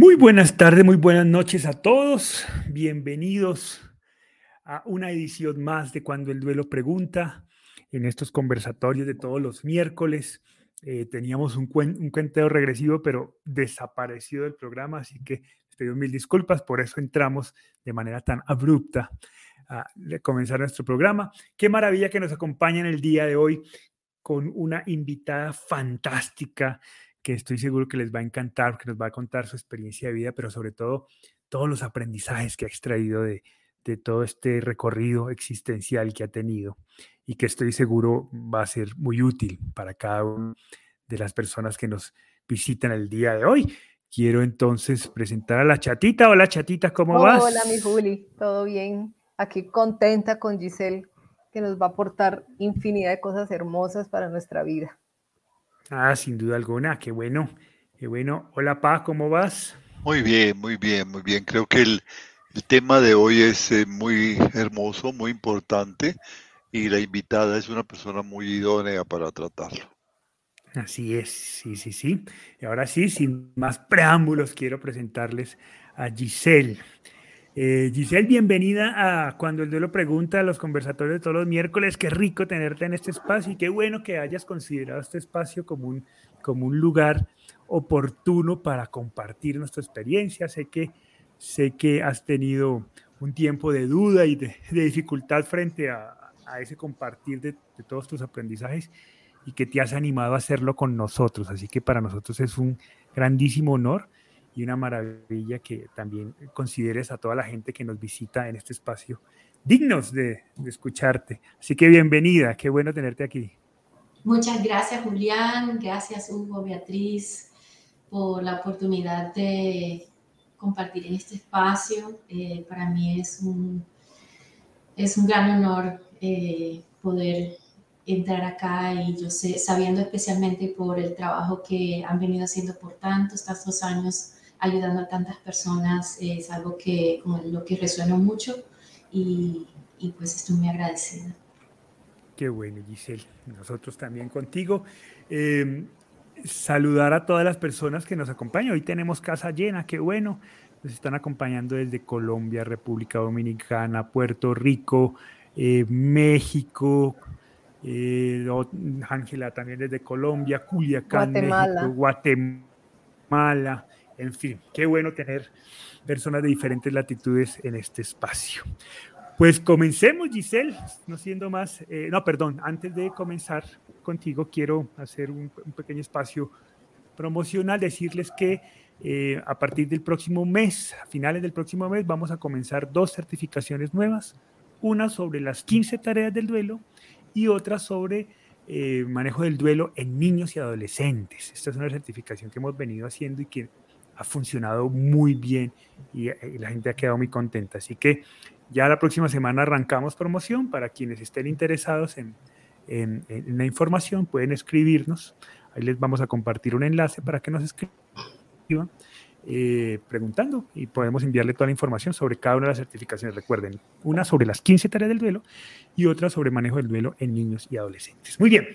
Muy buenas tardes, muy buenas noches a todos. Bienvenidos a una edición más de Cuando el Duelo Pregunta en estos conversatorios de todos los miércoles. Eh, teníamos un, un cuenteo regresivo, pero desaparecido del programa, así que les pido mil disculpas, por eso entramos de manera tan abrupta a comenzar nuestro programa. Qué maravilla que nos acompañen el día de hoy con una invitada fantástica que estoy seguro que les va a encantar, que nos va a contar su experiencia de vida, pero sobre todo todos los aprendizajes que ha extraído de, de todo este recorrido existencial que ha tenido y que estoy seguro va a ser muy útil para cada una de las personas que nos visitan el día de hoy. Quiero entonces presentar a la chatita. Hola chatita, ¿cómo vas? Hola mi Juli, todo bien. Aquí contenta con Giselle, que nos va a aportar infinidad de cosas hermosas para nuestra vida. Ah, sin duda alguna, qué bueno, qué bueno. Hola Pa, ¿cómo vas? Muy bien, muy bien, muy bien. Creo que el, el tema de hoy es eh, muy hermoso, muy importante y la invitada es una persona muy idónea para tratarlo. Así es, sí, sí, sí. Y ahora sí, sin más preámbulos, quiero presentarles a Giselle. Eh, Giselle, bienvenida a Cuando el Duelo Pregunta, a los conversatorios de todos los miércoles. Qué rico tenerte en este espacio y qué bueno que hayas considerado este espacio como un, como un lugar oportuno para compartir nuestra experiencia. Sé que Sé que has tenido un tiempo de duda y de, dificultad frente a, ese compartir de, todos tus aprendizajes y que te has animado a hacerlo con nosotros. Así que para nosotros es un grandísimo honor y una maravilla que también consideres a toda la gente que nos visita en este espacio dignos de, escucharte. Así que bienvenida, qué bueno tenerte aquí. Muchas gracias Julián, gracias Hugo, Beatriz, por la oportunidad de compartir en este espacio. Eh, para mí es un, es un gran honor eh, poder entrar acá y yo sé, sabiendo especialmente por el trabajo que han venido haciendo por tantos, tantos años, ayudando a tantas personas, es algo que, con lo que resueno mucho y, y pues estoy muy agradecida. Qué bueno, Giselle. Nosotros también contigo. Eh, saludar a todas las personas que nos acompañan. Hoy tenemos casa llena, qué bueno. Nos están acompañando desde Colombia, República Dominicana, Puerto Rico, eh, México, eh, Ángela también desde Colombia, Culiacán, Guatemala. Guatemala. En fin, qué bueno tener personas de diferentes latitudes en este espacio. Pues comencemos, Giselle, no siendo más, eh, no, perdón, antes de comenzar contigo, quiero hacer un, pequeño espacio promocional, decirles que eh, a partir del próximo mes, a finales del próximo mes, vamos a comenzar dos certificaciones nuevas, una sobre las 15 tareas del duelo y otra sobre eh, manejo del duelo en niños y adolescentes. Esta es una certificación que hemos venido haciendo y que ha funcionado muy bien y, y la gente ha quedado muy contenta. Así que ya la próxima semana arrancamos promoción para quienes estén interesados en, la información, pueden escribirnos. Ahí les vamos a compartir un enlace para que nos escriban eh, preguntando y podemos enviarle toda la información sobre cada una de las certificaciones. Recuerden, una sobre las 15 tareas del duelo y otra sobre manejo del duelo en niños y adolescentes. Muy bien,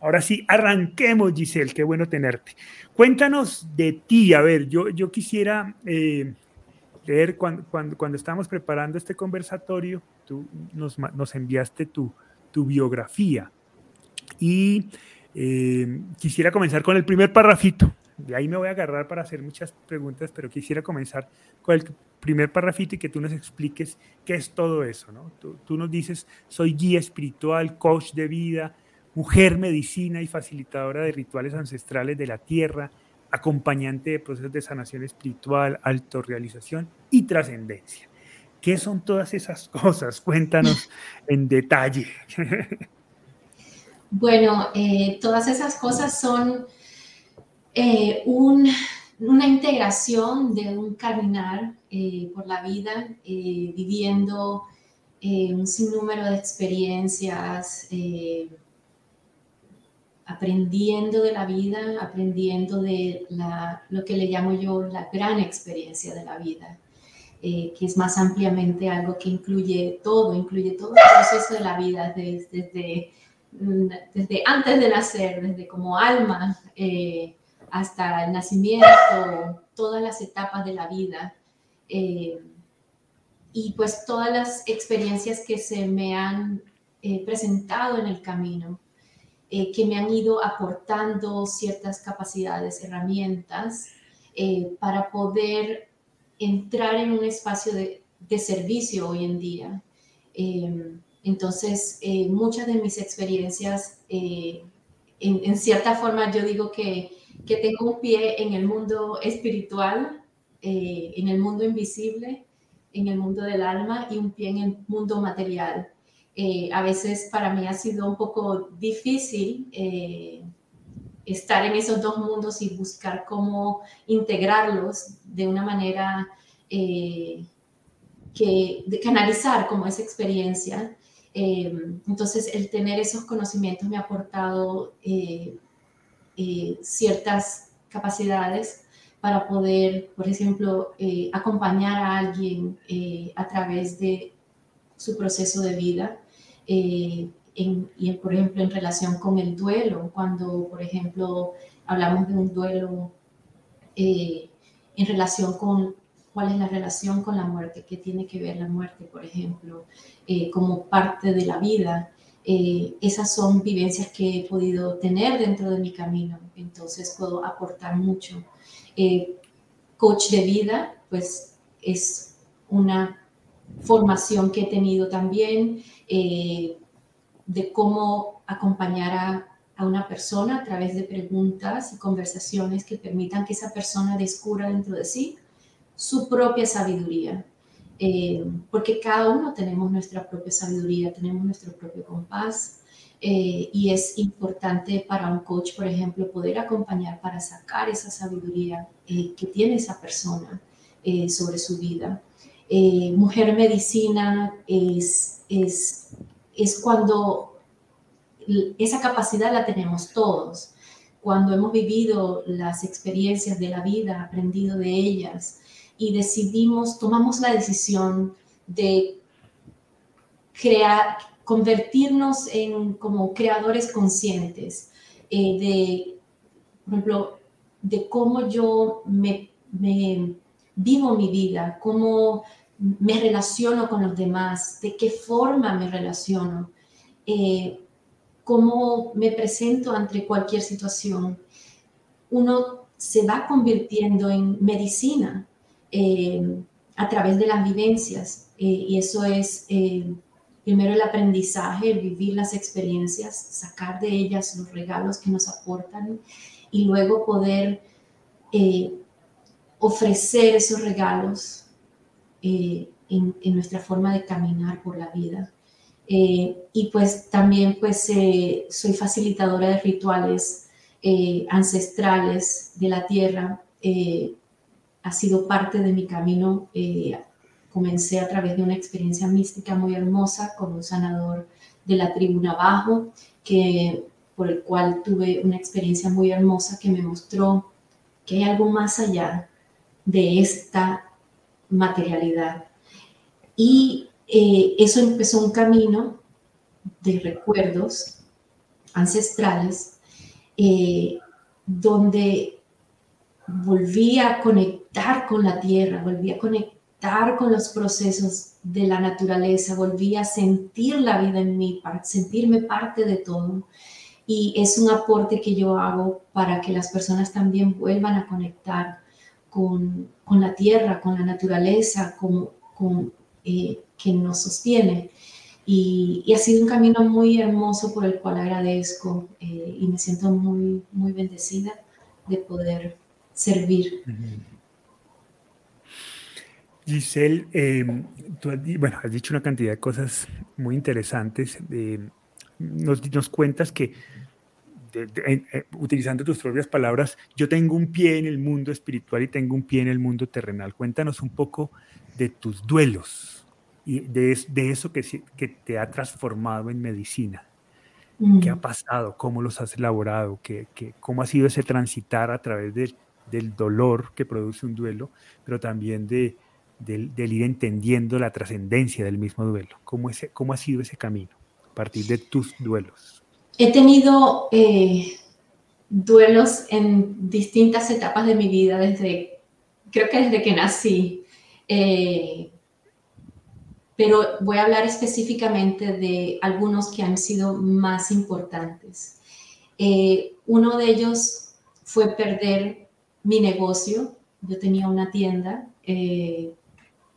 ahora sí, arranquemos, Giselle, qué bueno tenerte. Cuéntanos de ti, a ver, yo, yo quisiera... Eh, leer cuando, cuando, cuando estábamos preparando este conversatorio, tú nos, nos enviaste tu, tu biografía y eh, quisiera comenzar con el primer parrafito. De ahí me voy a agarrar para hacer muchas preguntas, pero quisiera comenzar con el primer parrafito y que tú nos expliques qué es todo eso. ¿no? Tú, tú nos dices, soy guía espiritual, coach de vida, mujer medicina y facilitadora de rituales ancestrales de la tierra, acompañante de procesos de sanación espiritual, autorrealización y trascendencia. ¿Qué son todas esas cosas? Cuéntanos en detalle. Bueno, eh, todas esas cosas son eh, una integración de un caminar eh, por la vida, viviendo un sinnúmero de experiencias aprendiendo de la vida, aprendiendo de lo que le llamo yo la gran experiencia de la vida, eh, que es más ampliamente algo que incluye todo, incluye todo el proceso de la vida, desde, desde, antes de nacer, desde como alma eh, hasta el nacimiento, todas las etapas de la vida eh, y pues todas las experiencias que se me han eh, presentado en el camino, eh, que me han ido aportando ciertas capacidades, herramientas para poder entrar en un espacio de, de servicio hoy en día. entonces, muchas de mis experiencias, en, en, cierta forma, yo digo que, que tengo un pie en el mundo espiritual, en el mundo invisible, en el mundo del alma y un pie en el mundo material. Eh, a veces para mí ha sido un poco difícil eh, estar en esos dos mundos y buscar cómo integrarlos de una manera eh, que, de canalizar como esa experiencia. entonces, el tener esos conocimientos me ha aportado ciertas capacidades para poder, por ejemplo, eh, acompañar a alguien eh, a través de su proceso de vida. Eh, y, por ejemplo, en relación con el duelo, cuando, por ejemplo, hablamos de un duelo en relación con cuál es la relación con la muerte, qué tiene que ver la muerte, por ejemplo, como parte de la vida. Esas son vivencias que he podido tener dentro de mi camino, entonces puedo aportar mucho. Eh, coach de vida, pues es una formación que he tenido también eh, de cómo acompañar a, una persona a través de preguntas y conversaciones que permitan que esa persona descubra dentro de sí su propia sabiduría. Eh, porque cada uno tenemos nuestra propia sabiduría, tenemos nuestro propio compás, eh, y es importante para un coach, por ejemplo, poder acompañar para sacar esa sabiduría eh, que tiene esa persona eh, sobre su vida. mujer medicina es, es, es cuando esa capacidad la tenemos todos. Cuando hemos vivido las experiencias de la vida, aprendido de ellas y decidimos, tomamos la decisión de crear, convertirnos en como creadores conscientes eh, de, por ejemplo, de cómo yo me, vivo mi vida, cómo me relaciono con los demás, de qué forma me relaciono, eh, cómo me presento ante cualquier situación. Uno se va convirtiendo en medicina eh, a través de las vivencias y eso es primero el aprendizaje, el vivir las experiencias, sacar de ellas los regalos que nos aportan y luego poder eh, ofrecer esos regalos eh, en, nuestra forma de caminar por la vida. Eh, y pues también pues soy facilitadora de rituales ancestrales de la tierra. Ha sido parte de mi camino Comencé a través de una experiencia mística muy hermosa con un sanador de la tribuna abajo, que, por el cual tuve una experiencia muy hermosa que me mostró que hay algo más allá de esta materialidad. Y eh, eso empezó un camino de recuerdos ancestrales eh, donde volví a conectar con la tierra, volví a conectar con los procesos de la naturaleza, volví a sentir la vida en mí, sentirme parte de todo. Y es un aporte que yo hago para que las personas también vuelvan a conectar con, con la tierra, con la naturaleza, con, con eh, que nos sostiene. Y, y, ha sido un camino muy hermoso por el cual agradezco eh, y me siento muy, muy bendecida de poder servir. Giselle, em, tú has, bueno, has dicho una cantidad de cosas muy interesantes. nos, nos, cuentas que, eh, utilizando tus propias palabras, yo tengo un pie en el mundo espiritual y tengo un pie en el mundo terrenal. Cuéntanos un poco de tus duelos y de, de eso que, que te ha transformado en medicina. ¿Qué ha mm. pasado? ¿Cómo los has elaborado? ¿Qué, qué, cómo ha sido ese transitar a través del dolor que produce un duelo, pero también de, del, ir entendiendo la trascendencia del mismo duelo? ¿Cómo, ese, ¿Cómo ha sido ese camino a partir de tus duelos? He tenido eh, duelos en distintas etapas de mi vida, desde creo que desde que nací. Eh, pero voy a hablar específicamente de algunos que han sido más importantes. Eh, uno de ellos fue perder mi negocio. Yo tenía una tienda eh,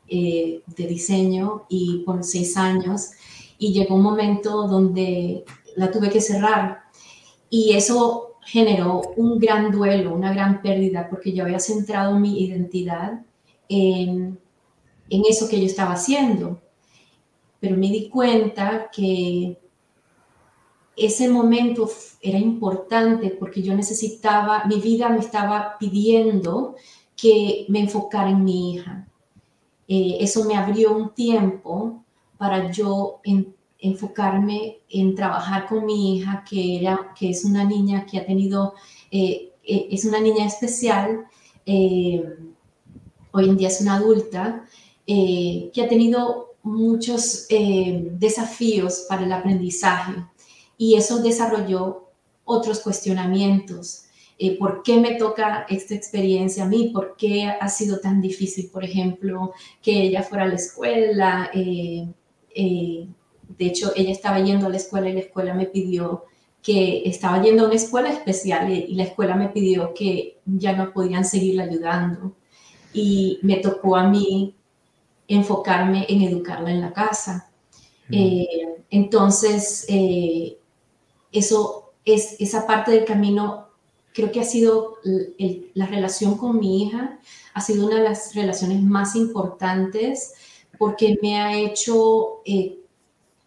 de diseño y por seis años y llegó un momento donde la tuve que cerrar y eso generó un gran duelo, una gran pérdida, porque yo había centrado mi identidad en, en eso que yo estaba haciendo. Pero me di cuenta que ese momento era importante porque yo necesitaba, mi vida me estaba pidiendo que me enfocara en mi hija. Eh, eso me abrió un tiempo para yo enfocarme en trabajar con mi hija, que, era, que es una niña que ha tenido, eh, eh, es una niña especial, hoy en día es una adulta, que ha tenido muchos desafíos para el aprendizaje y eso desarrolló otros cuestionamientos. ¿Por qué me toca esta experiencia a mí? ¿Por qué ha sido tan difícil, por ejemplo, que ella fuera a la escuela? De hecho, ella estaba yendo a la escuela y la escuela me pidió que estaba yendo a una escuela especial y, la escuela me pidió que ya no podían seguirla ayudando. Y me tocó a mí enfocarme en educarla en la casa. Eh, entonces, eh, eso es esa parte del camino, creo que ha sido la relación con mi hija, ha sido una de las relaciones más importantes porque me ha hecho eh,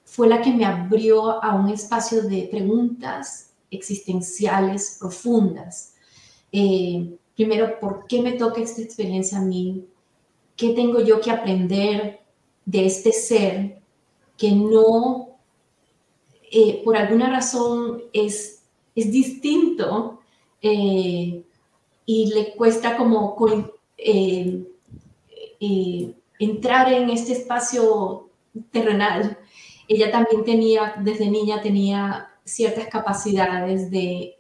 fue la que me abrió a un espacio de preguntas existenciales profundas. Eh, primero, ¿por qué me toca esta experiencia a mí? ¿Qué tengo yo que aprender de este ser que no, eh, por alguna razón, es, es distinto eh, y le cuesta como entrar en este espacio terrenal? ella también tenía, desde niña tenía ciertas capacidades de,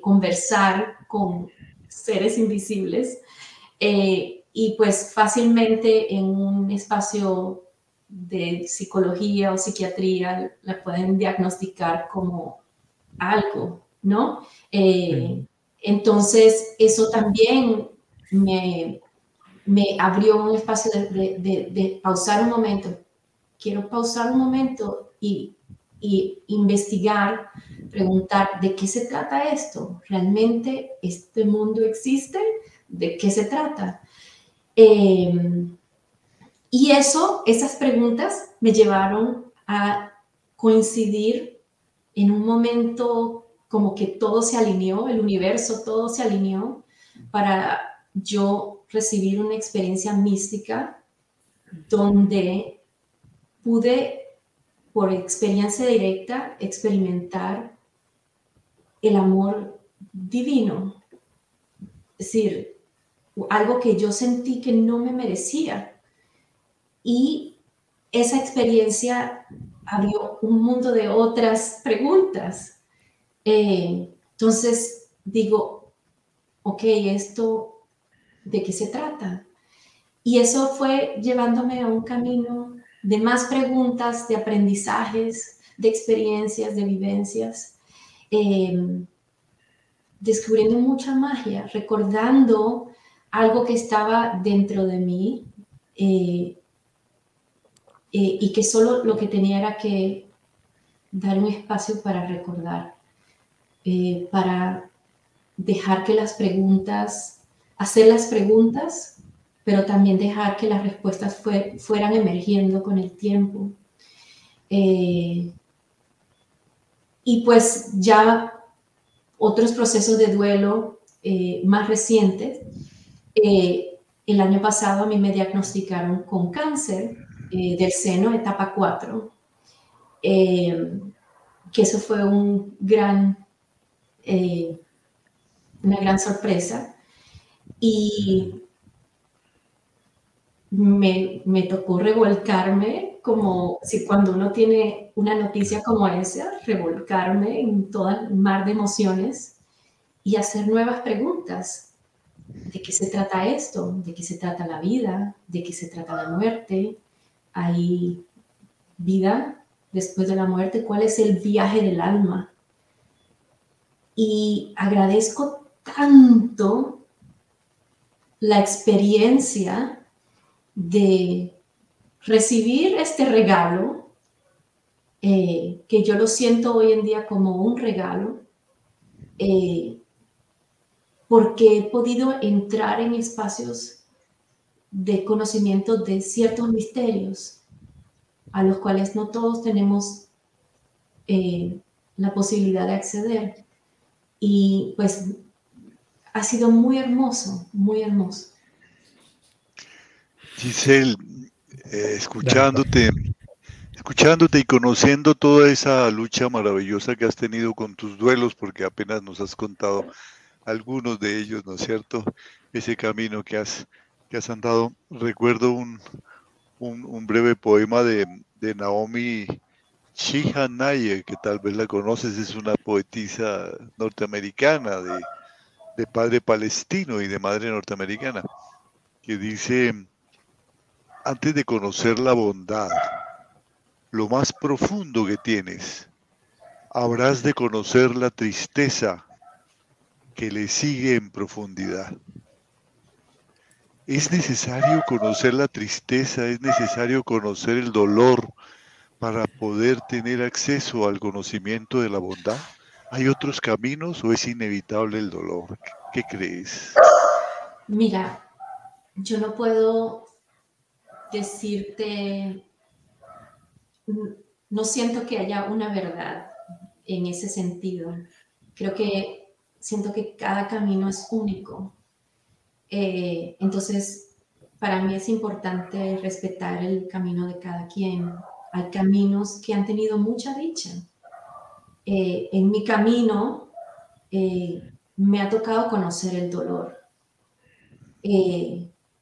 conversar con seres invisibles eh, y pues fácilmente en un espacio de psicología o psiquiatría la pueden diagnosticar como algo, ¿no? Eh, entonces, eso también me, me abrió un espacio de, de pausar un momento, quiero pausar un momento y, investigar, preguntar, ¿de qué se trata esto? ¿Realmente este mundo existe? ¿De qué se trata? Em, y eso, esas preguntas me llevaron a coincidir en un momento como que todo se alineó, el universo, todo se alineó para yo recibir una experiencia mística donde pude, por experiencia directa, experimentar el amor divino. Es decir, algo que yo sentí que no me merecía. Y esa experiencia abrió un mundo de otras preguntas. Eh, entonces digo, ok, esto, ¿de qué se trata? Y eso fue llevándome a un camino de más preguntas, de aprendizajes, de experiencias, de vivencias, em, descubriendo mucha magia, recordando algo que estaba dentro de mí eh, eh, y que solo lo que tenía era que dar un espacio para recordar, eh, para dejar que las preguntas, hacer las preguntas pero también dejar que las respuestas fueran emergiendo con el tiempo. Eh, y pues ya otros procesos de duelo más recientes. El año pasado a mí me diagnosticaron con cáncer del seno, etapa 4, que eso fue un gran, una gran sorpresa. Y me, me, tocó revolcarme como si cuando uno tiene una noticia como esa, revolcarme en todo el mar de emociones y hacer nuevas preguntas. ¿de qué se trata esto? ¿De qué se trata la vida? ¿De qué se trata la muerte? ¿Hay vida después de la muerte? ¿Cuál es el viaje del alma? Y agradezco tanto la experiencia de recibir este regalo, eh, que yo lo siento hoy en día como un regalo, eh, porque he podido entrar en espacios de conocimiento de ciertos misterios a los cuales no todos tenemos eh, la posibilidad de acceder. Y pues ha sido muy hermoso, muy hermoso. Giselle, eh, escuchándote, escuchándote y conociendo toda esa lucha maravillosa que has tenido con tus duelos, porque apenas nos has contado algunos de ellos, ¿no es cierto? Ese camino que has, que has andado. Recuerdo un, un, breve poema de, de Naomi Shihanaye, que tal vez la conoces, es una poetisa norteamericana de, de padre palestino y de madre norteamericana, que dice, antes de conocer la bondad, lo más profundo que tienes, habrás de conocer la tristeza que le sigue en profundidad. Es necesario conocer la tristeza, es necesario conocer el dolor para poder tener acceso al conocimiento de la bondad. ¿Hay otros caminos o es inevitable el dolor? ¿Qué crees? Mira, yo no puedo decirte, no siento que haya una verdad en ese sentido. Creo que siento que cada camino es único. Eh, entonces, para mí es importante respetar el camino de cada quien. Hay caminos que han tenido mucha dicha. Eh, en mi camino eh, me ha tocado conocer el dolor.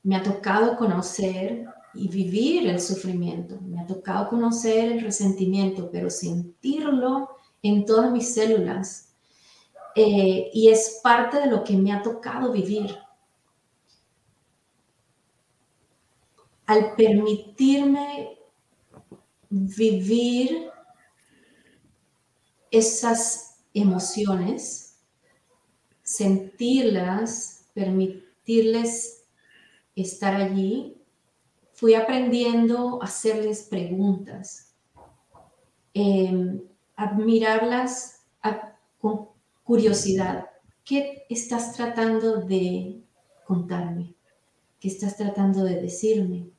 me ha tocado conocer y vivir el sufrimiento. Me ha tocado conocer el resentimiento, pero sentirlo en todas mis células eh, y es parte de lo que me ha tocado vivir. Al permitirme vivir esas emociones, sentirlas, permitirles estar allí, fui aprendiendo a hacerles preguntas, eh, admirarlas con curiosidad. ¿Qué estás tratando de contarme? ¿Qué estás tratando de decirme?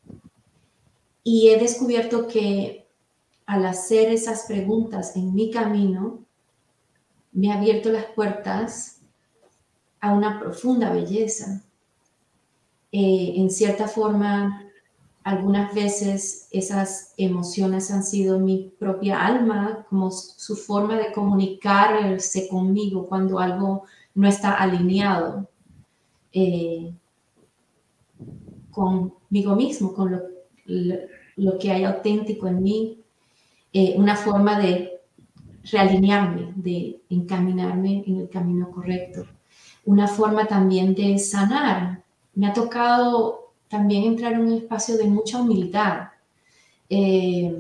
Y he descubierto que al hacer esas preguntas en mi camino, me ha abierto las puertas a una profunda belleza. Eh, en cierta forma, algunas veces esas emociones han sido mi propia alma, como su forma de comunicarse conmigo cuando algo no está alineado eh, conmigo mismo, con lo, que hay auténtico en mí, eh, una forma de realinearme, de encaminarme en el camino correcto, una forma también de sanar. Me ha tocado también entrar en un espacio de mucha humildad. Eh,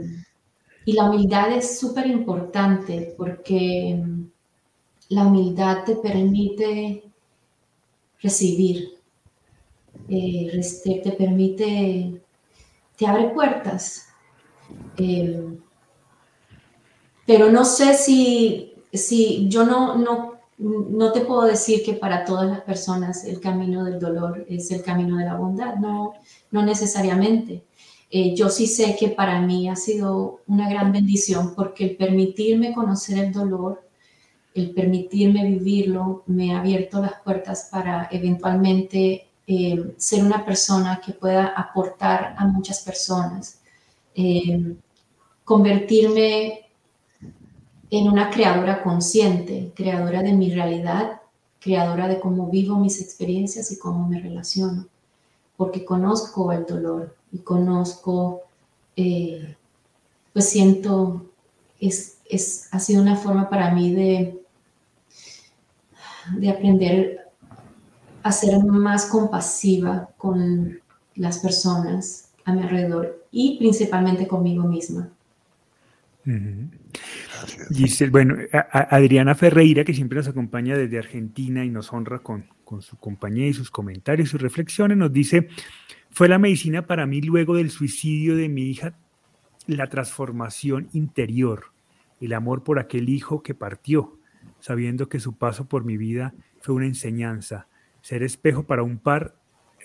y la humildad es súper importante porque la humildad te permite recibir, eh, te, permite, te abre puertas. Eh, pero no sé si, si yo no, no no te puedo decir que para todas las personas el camino del dolor es el camino de la bondad, no, no necesariamente. Eh, yo sí sé que para mí ha sido una gran bendición porque el permitirme conocer el dolor, el permitirme vivirlo, me ha abierto las puertas para eventualmente eh, ser una persona que pueda aportar a muchas personas, eh, convertirme en una creadora consciente, creadora de mi realidad, creadora de cómo vivo mis experiencias y cómo me relaciono, porque conozco el dolor y conozco, eh, pues siento, es, es, ha sido una forma para mí de, de aprender a ser más compasiva con las personas a mi alrededor y principalmente conmigo misma. Giselle, bueno, Adriana Ferreira, que siempre nos acompaña desde Argentina y nos honra con, con su compañía y sus comentarios y reflexiones, nos dice, fue la medicina para mí luego del suicidio de mi hija, la transformación interior, el amor por aquel hijo que partió, sabiendo que su paso por mi vida fue una enseñanza. Ser espejo para un par,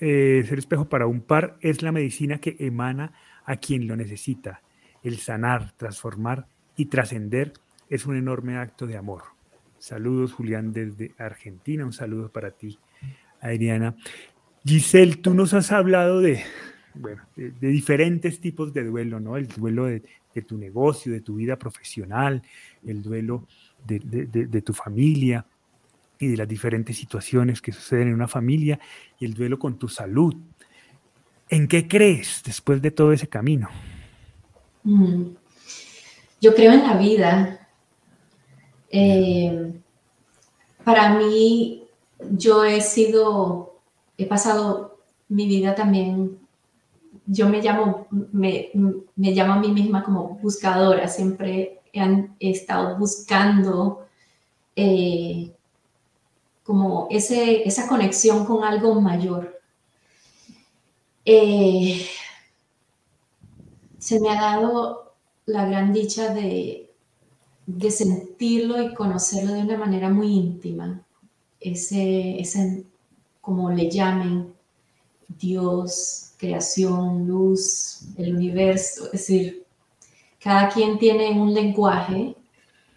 eh, ser espejo para un par es la medicina que emana a quien lo necesita. El sanar, transformar y trascender es un enorme acto de amor. Saludos, Julián, desde Argentina. Un saludo para ti, Adriana. Giselle, tú nos has hablado de, diferentes tipos de duelo, ¿no? El duelo de, tu negocio, de tu vida profesional, el duelo de, tu familia y de las diferentes situaciones que suceden en una familia y el duelo con tu salud. ¿En qué crees después de todo ese camino? Mm. Yo creo en la vida. Eh, para mí, yo he sido, he pasado mi vida también, yo me llamo, me, llamo a mí misma como buscadora, siempre he, estado buscando eh, como ese, esa conexión con algo mayor. Eh, se me ha dado la gran dicha de, de sentirlo y conocerlo de una manera muy íntima. Ese, ese, como le llamen, Dios, creación, luz, el universo, es decir, cada quien tiene un lenguaje.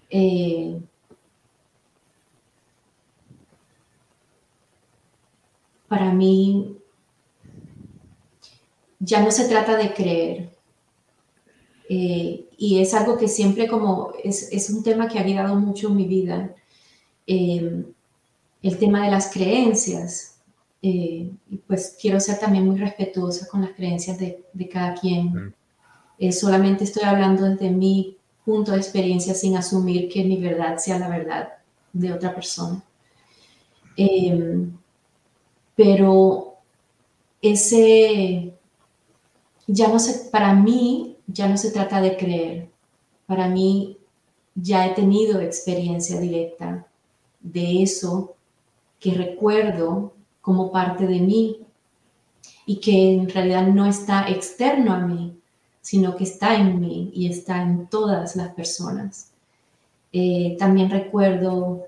Eh, para mí, ya no se trata de creer, eh, y es algo que siempre como es, es, un tema que ha guiado mucho mi vida, eh, el tema de las creencias. Eh, y pues quiero ser también muy respetuosa con las creencias de, de cada quien. solamente estoy hablando desde mi punto de experiencia sin asumir que mi verdad sea la verdad de otra persona. Pero ese, ya no sé, para mí ya no se trata de creer. Para mí ya he tenido experiencia directa de eso que recuerdo como parte de mí y que en realidad no está externo a mí, sino que está en mí y está en todas las personas. Eh, también recuerdo,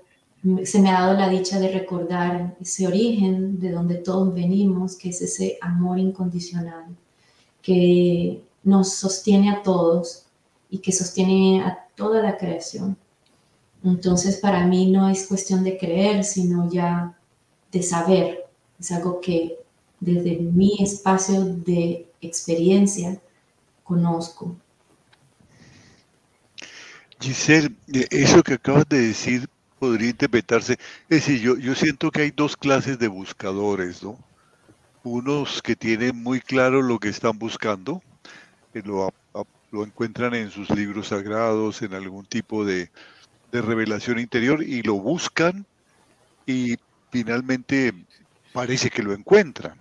se me ha dado la dicha de recordar ese origen de donde todos venimos, que es ese amor incondicional, que nos sostiene a todos y que sostiene a toda la creación. Entonces, para mí no es cuestión de creer, sino ya de saber. Es algo que desde mi espacio de experiencia conozco. Giselle, eh, eso que acabas de decir podría interpretarse, es decir, yo, yo siento que hay dos clases de buscadores, ¿no? Unos que tienen muy claro lo que están buscando, lo, lo encuentran en sus libros sagrados, en algún tipo de, revelación interior y lo buscan y finalmente parece que lo encuentran.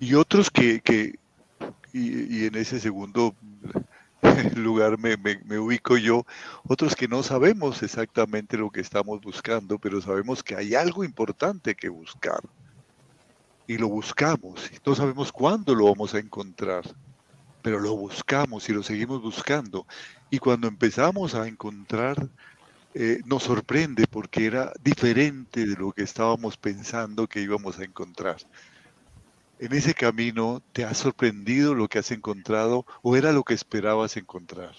Y otros que, y, en ese segundo lugar me, ubico yo, otros que no sabemos exactamente lo que estamos buscando, pero sabemos que hay algo importante que buscar. Y lo buscamos, no sabemos cuándo lo vamos a encontrar pero lo buscamos y lo seguimos buscando. Y cuando empezamos a encontrar, eh, nos sorprende porque era diferente de lo que estábamos pensando que íbamos a encontrar. En ese camino, ¿te ha sorprendido lo que has encontrado o era lo que esperabas encontrar?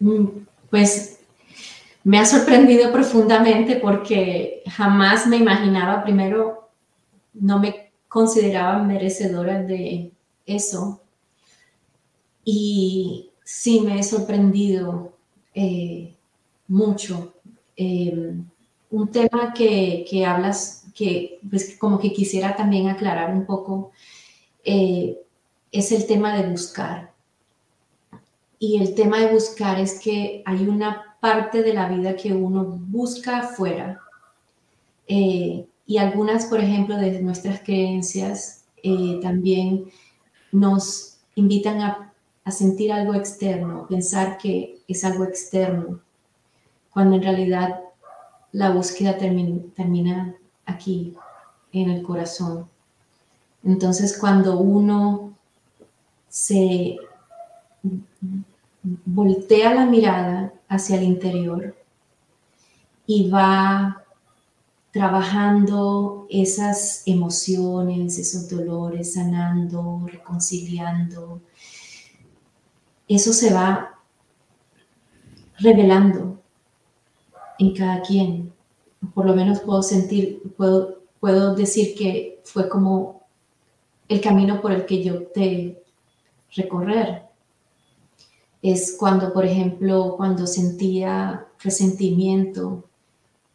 Mm, pues me ha sorprendido profundamente porque jamás me imaginaba, primero, no me consideraba merecedora de, eso. Y sí me he sorprendido eh, mucho. Em, un tema que, hablas, que pues, como que quisiera también aclarar un poco, eh, es el tema de buscar. Y el tema de buscar es que hay una parte de la vida que uno busca afuera. Eh, y algunas, por ejemplo, de nuestras creencias eh, también nos invitan a, sentir algo externo, pensar que es algo externo, cuando en realidad la búsqueda termina aquí, en el corazón. Entonces, cuando uno se voltea la mirada hacia el interior y va trabajando esas emociones, esos dolores, sanando, reconciliando. Eso se va revelando en cada quien. Por lo menos puedo sentir, puedo, puedo decir que fue como el camino por el que yo opté recorrer. Es cuando, por ejemplo, cuando sentía resentimiento,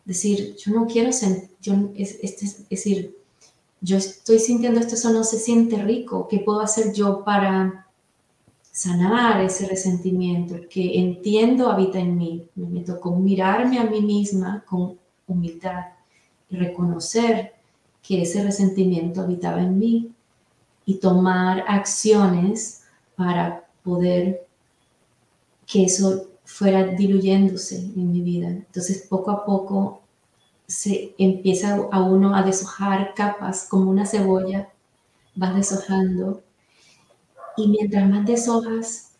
decir, yo no quiero sentir, es, es, decir, yo estoy sintiendo esto, eso no se siente rico, ¿qué puedo hacer yo para sanar ese resentimiento que entiendo habita en mí? Me tocó mirarme a mí misma con humildad y reconocer que ese resentimiento habitaba en mí y tomar acciones para poder que eso fuera diluyéndose en mi vida. Entonces, poco a poco se empieza a uno a deshojar capas como una cebolla, vas deshojando y mientras más deshojas,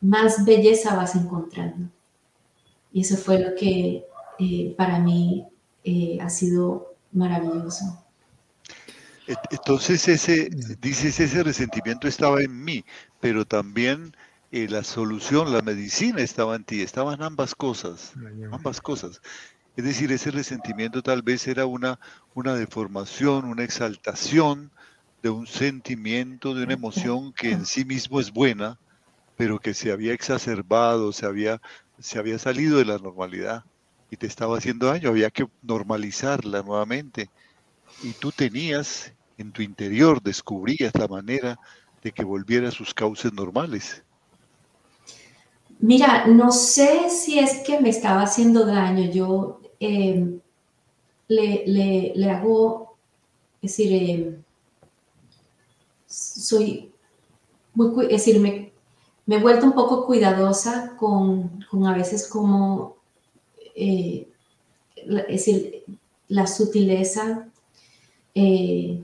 más belleza vas encontrando. Y eso fue lo que eh, para mí eh, ha sido maravilloso. Entonces ese, dices, ese resentimiento estaba en mí, pero también eh, la solución, la medicina estaba en ti, estaban ambas cosas, ambas cosas. Es decir, ese resentimiento tal vez era una, una deformación, una exaltación de un sentimiento, de una emoción que en sí mismo es buena, pero que se había exacerbado, se había, se había salido de la normalidad y te estaba haciendo daño, había que normalizarla nuevamente. Y tú tenías en tu interior, descubrías la manera de que volviera a sus cauces normales. Mira, no sé si es que me estaba haciendo daño. Yo em, le, hago, es decir, em, soy muy, es decir, me, he vuelto un poco cuidadosa con, a veces como, eh, es decir, la sutileza eh,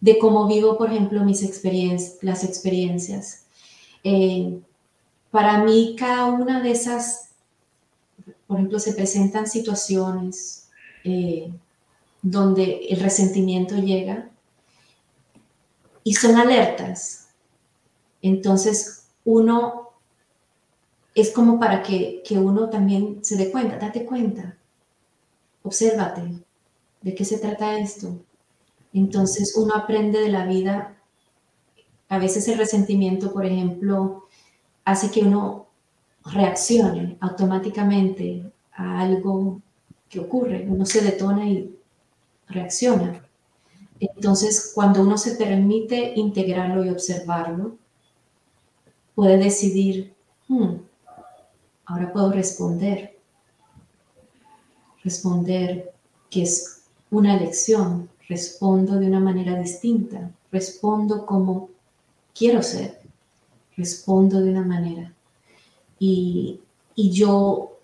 de cómo vivo, por ejemplo, mis experiencias, las experiencias. Eh, para mí, cada una de esas, por ejemplo, se presentan situaciones donde el resentimiento llega y son alertas. Entonces, uno es como para que, que uno también se dé cuenta, date cuenta, obsérvate, ¿de qué se trata esto? Entonces, uno aprende de la vida. A veces el resentimiento, por ejemplo, hace que uno reaccione automáticamente a algo que ocurre. Uno se detona y reacciona. Entonces, cuando uno se permite integrarlo y observarlo, puede decidir, hmm, ahora puedo responder. Responder que es una elección. Respondo de una manera distinta. Respondo como quiero ser respondo de una manera. Y, yo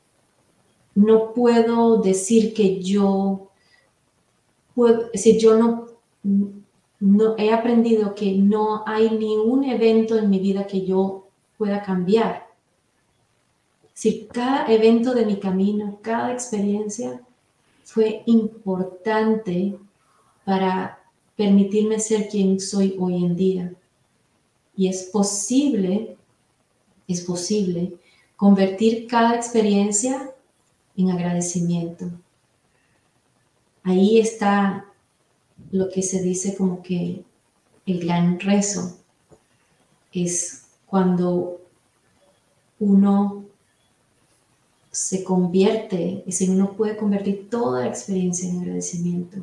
no puedo decir que yo puedo, es yo no, no he aprendido que no hay ni un evento en mi vida que yo pueda cambiar. Si cada evento de mi camino, cada experiencia fue importante para permitirme ser quien soy hoy en día. Y es posible, es posible convertir cada experiencia en agradecimiento. Ahí está lo que se dice como que el gran rezo es cuando uno se convierte, es decir, uno puede convertir toda la experiencia en agradecimiento.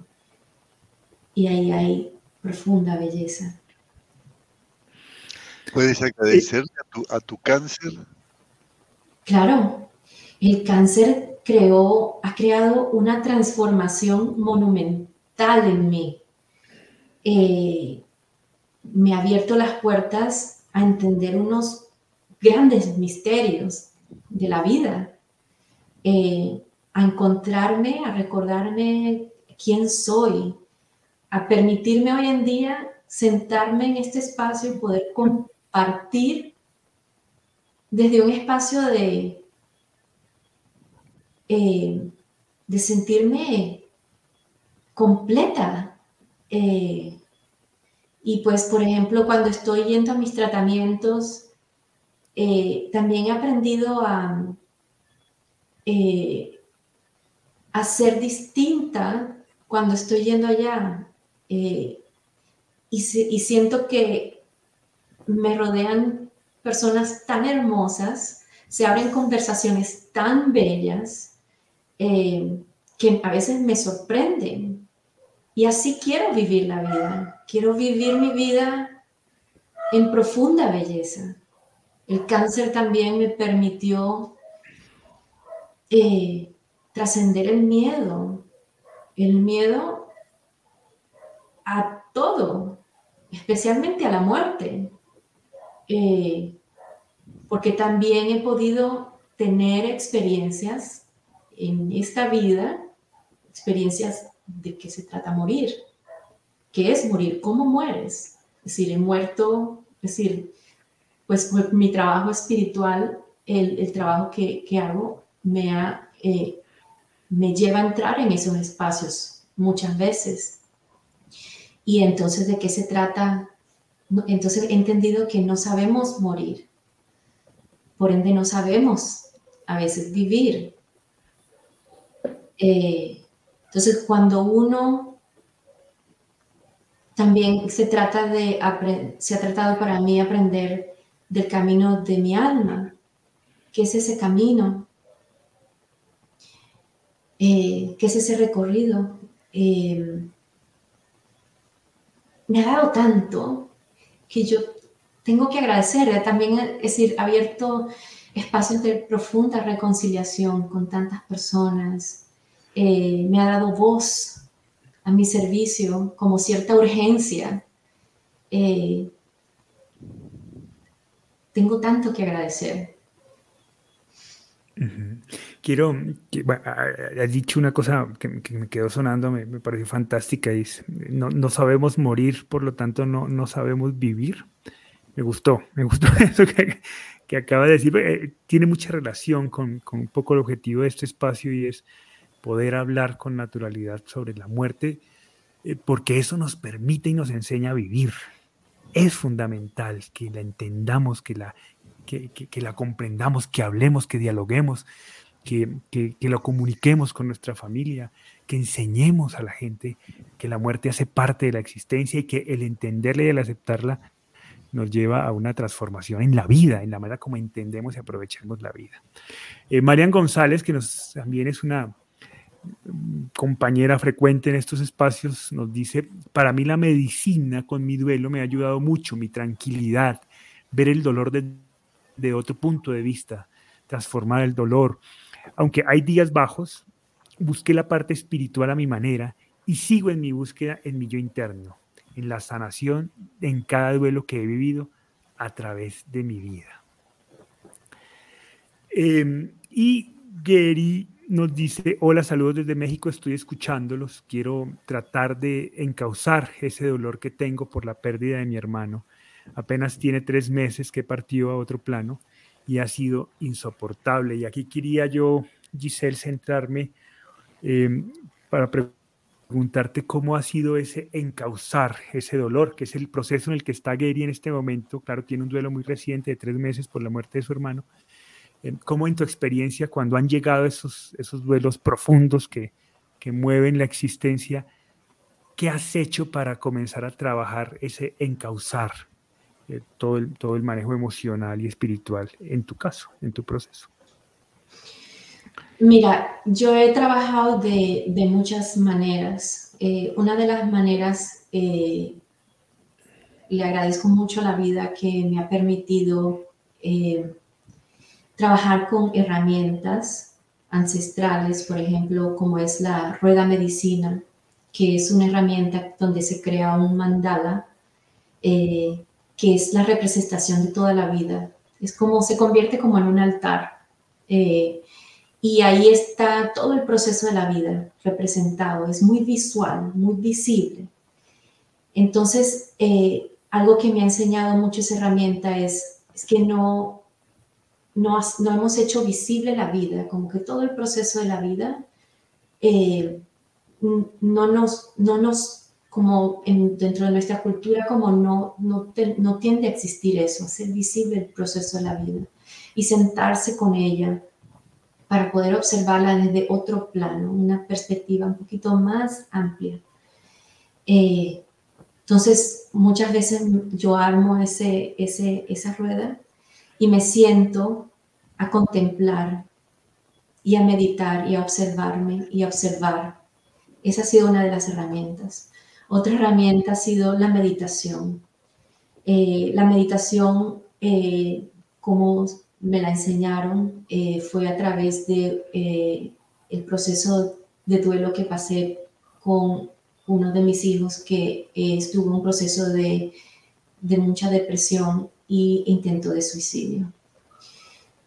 Y ahí hay profunda belleza. ¿Puedes agradecer a tu, cáncer? Claro, el cáncer creó, ha creado una transformación monumental en mí. Eh, me ha abierto las puertas a entender unos grandes misterios de la vida, eh, a encontrarme, a recordarme quién soy, a permitirme hoy en día sentarme en este espacio y poder compartir desde un espacio de, eh, de sentirme completa. Eh, y pues, por ejemplo, cuando estoy yendo a mis tratamientos, también he aprendido a, a ser distinta cuando estoy yendo allá. y, y siento que me rodean personas tan hermosas, se abren conversaciones tan bellas eh, que a veces me sorprenden. Y así quiero vivir la vida. Quiero vivir mi vida en profunda belleza. El cáncer también me permitió eh, trascender el miedo. El miedo a todo, especialmente a la muerte. Eh, porque también he podido tener experiencias en esta vida, experiencias de qué se trata morir. ¿Qué es morir? ¿Cómo mueres? Es decir, he muerto, es decir, pues, mi trabajo espiritual, el, trabajo que, hago, me, ha, eh, me lleva a entrar en esos espacios muchas veces. Y entonces, ¿de qué se trata entonces he entendido que no sabemos morir. Por ende no sabemos a veces vivir. Eh, entonces cuando uno también se trata de se ha tratado para mí aprender del camino de mi alma. ¿Qué es ese camino? Eh, ¿Qué es ese recorrido? Eh, me ha dado tanto que yo tengo que agradecer. También, es decir, abierto espacios de profunda reconciliación con tantas personas. Eh, me ha dado voz a mi servicio como cierta urgencia. Eh, tengo tanto que agradecer. Quiero, que, has dicho una cosa que, me quedó sonando, me, pareció fantástica, y no, no, sabemos morir, por lo tanto no, no sabemos vivir. Me gustó, me gustó eso que, que acaba de decir, eh, tiene mucha relación con, con, un poco el objetivo de este espacio y es poder hablar con naturalidad sobre la muerte, eh, porque eso nos permite y nos enseña a vivir. Es fundamental que la entendamos, que la, que, que la comprendamos, que hablemos, que dialoguemos que, lo comuniquemos con nuestra familia, que enseñemos a la gente que la muerte hace parte de la existencia y que el entenderla y el aceptarla nos lleva a una transformación en la vida, en la manera como entendemos y aprovechamos la vida. Eh, Marian González, que nos, también es una mm, compañera frecuente en estos espacios, nos dice, para mí la medicina con mi duelo me ha ayudado mucho, mi tranquilidad, ver el dolor de, de otro punto de vista, transformar el dolor, aunque hay días bajos, busqué la parte espiritual a mi manera y sigo en mi búsqueda en mi yo interno, en la sanación en cada duelo que he vivido a través de mi vida. Em, y Gary nos dice, hola, saludos desde México, estoy escuchándolos, quiero tratar de encauzar ese dolor que tengo por la pérdida de mi hermano. Apenas tiene tres meses que partió a otro plano y ha sido insoportable. Y aquí quería yo, Giselle, centrarme em, para preguntarte cómo ha sido ese encauzar ese dolor, que es el proceso en el que está Gary en este momento. Claro, tiene un duelo muy reciente de tres meses por la muerte de su hermano. Em, ¿Cómo en tu experiencia, cuando han llegado esos, esos duelos profundos que, que mueven la existencia, qué has hecho para comenzar a trabajar ese encauzar eh, todo, el, todo el manejo emocional y espiritual en tu caso, en tu proceso? Mira, yo he trabajado de, de muchas maneras. Eh, una de las maneras, eh, le agradezco mucho la vida que me ha permitido trabajar con herramientas ancestrales, por ejemplo, como es la rueda medicina, que es una herramienta donde se crea un mandala, que es la representación de toda la vida. Es como se convierte como en un altar. Eh, y ahí está todo el proceso de la vida representado. Es muy visual, muy visible. Entonces, eh, algo que me ha enseñado mucho esa herramienta es, es que no, no, no, hemos hecho visible la vida, como que todo el proceso de la vida no nos, no nos como dentro de nuestra cultura, como no, no, no tiende a existir eso, hacer visible el proceso de la vida y sentarse con ella para poder observarla desde otro plano, una perspectiva un poquito más amplia. Eh, entonces, muchas veces yo armo ese, ese, esa rueda y me siento a contemplar y a meditar y a observarme y a observar esa ha sido una de las herramientas. Otra herramienta ha sido la meditación. Eh, la meditación, eh, como me la enseñaron, eh, fue a través de el proceso de duelo que pasé con uno de mis hijos que estuvo en un proceso de, mucha depresión e intento de suicidio.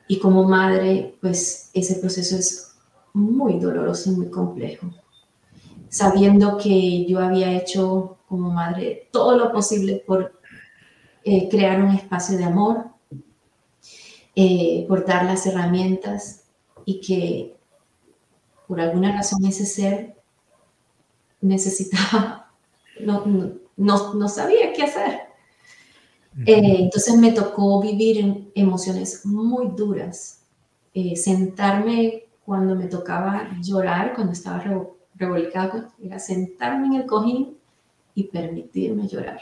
Y como madre, pues ese proceso es muy doloroso y muy complejo sabiendo que yo había hecho como madre todo lo posible por eh, crear un espacio de amor, eh, por dar las herramientas y que por alguna razón ese ser necesitaba, no, no, no sabía qué hacer. Eh, entonces me tocó vivir en emociones muy duras, sentarme cuando me tocaba llorar, cuando estaba revolcado, era sentarme en el cojín y permitirme llorar,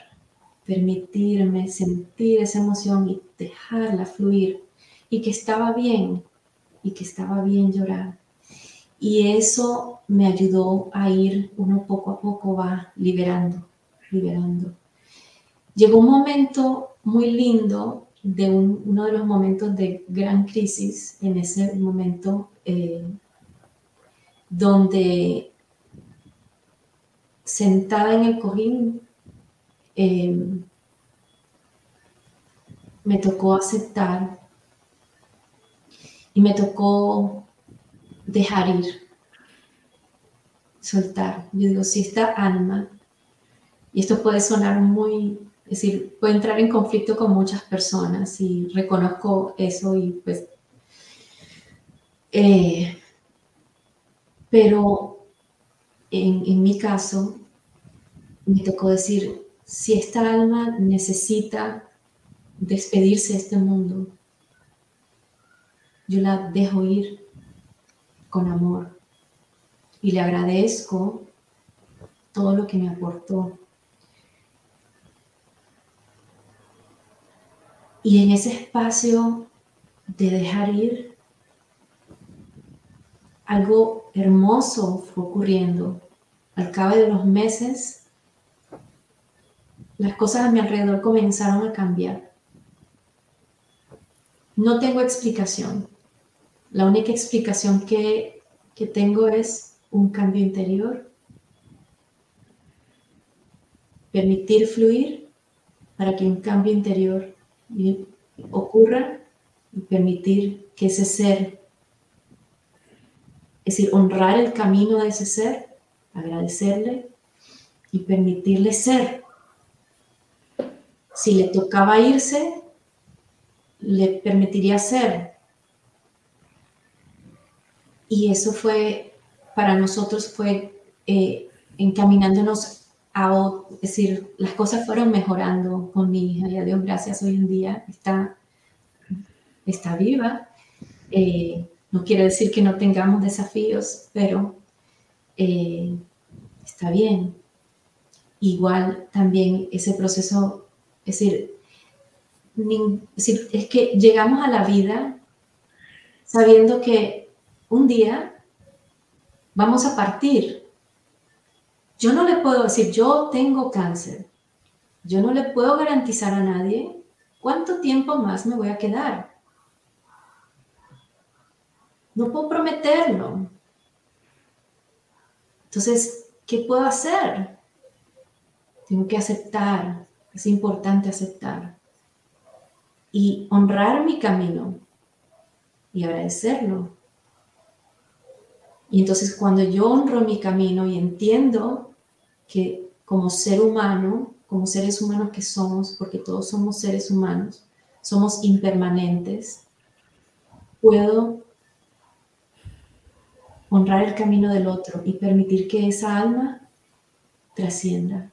permitirme sentir esa emoción y dejarla fluir y que estaba bien y que estaba bien llorar. Y eso me ayudó a ir, uno poco a poco va liberando, liberando. Llegó un momento muy lindo de uno de los momentos de gran crisis, en ese momento eh, donde sentada en el cojín, em, me tocó aceptar y me tocó dejar ir, soltar. Yo digo, si esta alma, y esto puede sonar muy, es decir, puede entrar en conflicto con muchas personas y reconozco eso y pues, eh, pero en, mi caso, me tocó decir, si esta alma necesita despedirse de este mundo, yo la dejo ir con amor y le agradezco todo lo que me aportó. Y en ese espacio de dejar ir, algo hermoso fue ocurriendo. Al cabo de los meses, las cosas a mi alrededor comenzaron a cambiar. No tengo explicación. La única explicación que, que tengo es un cambio interior. Permitir fluir para que un cambio interior ocurra y permitir que ese ser es decir, honrar el camino de ese ser, agradecerle y permitirle ser. Si le tocaba irse, le permitiría ser. Y eso fue, para nosotros fue eh, encaminándonos a, es decir, las cosas fueron mejorando con mi hija y a Dios gracias hoy en día está, está viva. Eh, no quiere decir que no tengamos desafíos, pero eh, está bien. Igual también ese proceso, es decir, es que llegamos a la vida sabiendo que un día vamos a partir. Yo no le puedo decir, yo tengo cáncer. Yo no le puedo garantizar a nadie cuánto tiempo más me voy a quedar. No puedo prometerlo. Entonces, ¿qué puedo hacer? Tengo que aceptar. Es importante aceptar. Y honrar mi camino y agradecerlo. Y entonces cuando yo honro mi camino y entiendo que como ser humano, como seres humanos que somos, porque todos somos seres humanos, somos impermanentes, puedo honrar el camino del otro y permitir que esa alma trascienda.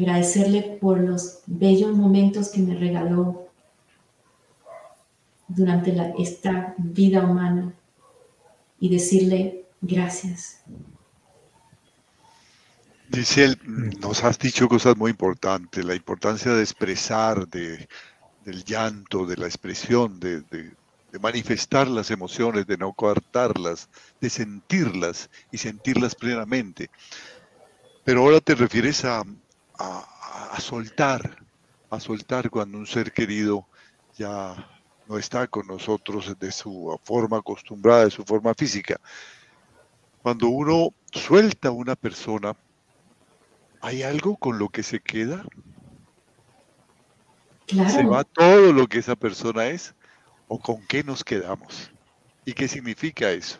Agradecerle por los bellos momentos que me regaló durante esta vida humana y decirle gracias. Dice nos has dicho cosas muy importantes, la importancia de expresar, de, del llanto, de la expresión, de, de manifestar las emociones, de no coartarlas, de sentirlas y sentirlas plenamente. Pero ahora te refieres a, a, soltar, a soltar cuando un ser querido ya no está con nosotros de su forma acostumbrada, de su forma física. Cuando uno suelta a una persona, ¿hay algo con lo que se queda? ¿Se va todo lo que esa persona es? o con qué nos quedamos? ¿Y qué significa eso?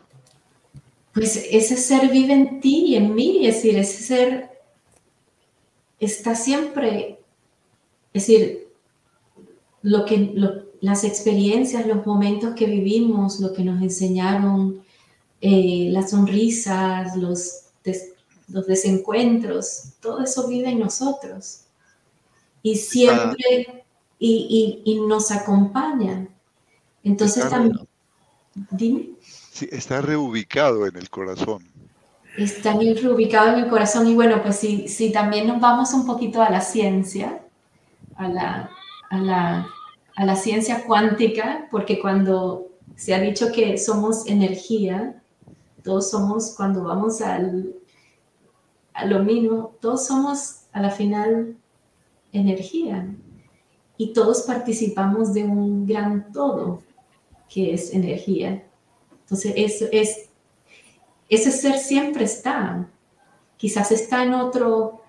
Pues ese ser vive en ti y en mí, es decir, ese ser está siempre, es decir, lo que, las experiencias, los momentos que vivimos, lo que nos enseñaron, eh, las sonrisas, los, los desencuentros, todo eso vive en nosotros. Y siempre, y, y, y nos acompaña. Entonces también, dime. Sí, está reubicado en el corazón. Está reubicado en el corazón y bueno, pues si, si también nos vamos un poquito a la ciencia, a la, a la, a la ciencia cuántica, porque cuando se ha dicho que somos energía, todos somos, cuando vamos al, a lo mismo, todos somos a la final energía y todos participamos de un gran todo que es energía. Entonces, eso es, ese ser siempre está. Quizás está en otro,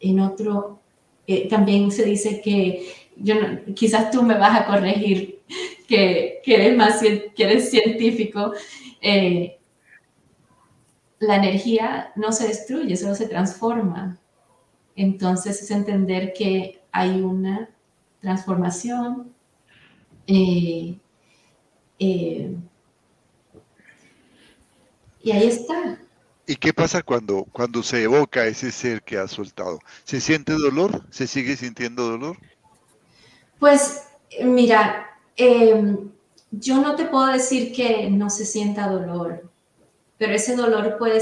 en otro, eh, también se dice que, yo quizás tú me vas a corregir, que, eres más, que eres científico. Eh, la energía no se destruye, solo se transforma. Entonces es entender que hay una transformación eh, y ahí está. ¿Y qué pasa cuando, cuando se evoca ese ser que ha soltado? ¿Se siente dolor? ¿Se sigue sintiendo dolor? Pues mira, em, yo no te puedo decir que no se sienta dolor, pero ese dolor puede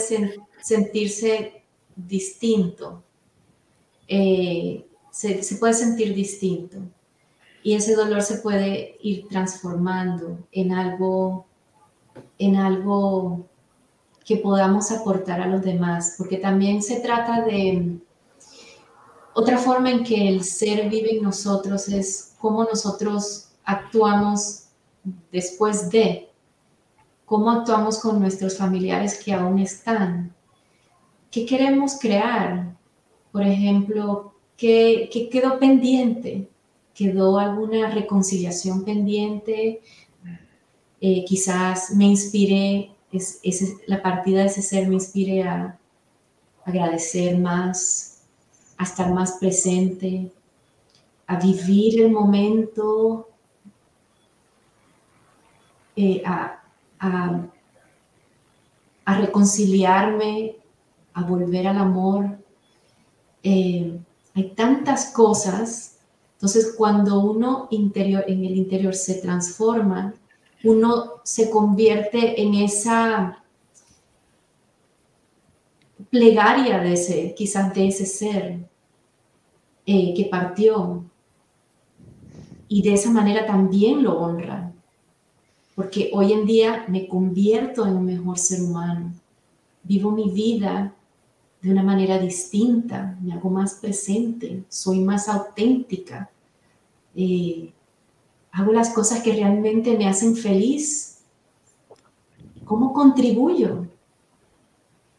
sentirse distinto. Eh, se, puede sentir distinto y ese dolor se puede ir transformando en algo, en algo que podamos aportar a los demás, porque también se trata de otra forma en que el ser vive en nosotros es cómo nosotros actuamos después de, cómo actuamos con nuestros familiares que aún están, qué queremos crear, por ejemplo, qué, quedó pendiente, quedó alguna reconciliación pendiente, eh, quizás me inspire, es, la partida de ese ser me inspire a agradecer más, a estar más presente, a vivir el momento, eh, a, reconciliarme, a volver al amor. Eh, hay tantas cosas entonces, cuando uno interior, en el interior se transforma, uno se convierte en esa plegaria de ese, quizás de ese ser eh, que partió. Y de esa manera también lo honra. Porque hoy en día me convierto en un mejor ser humano. Vivo mi vida de una manera distinta, me hago más presente, soy más auténtica, eh, hago las cosas que realmente me hacen feliz, cómo contribuyo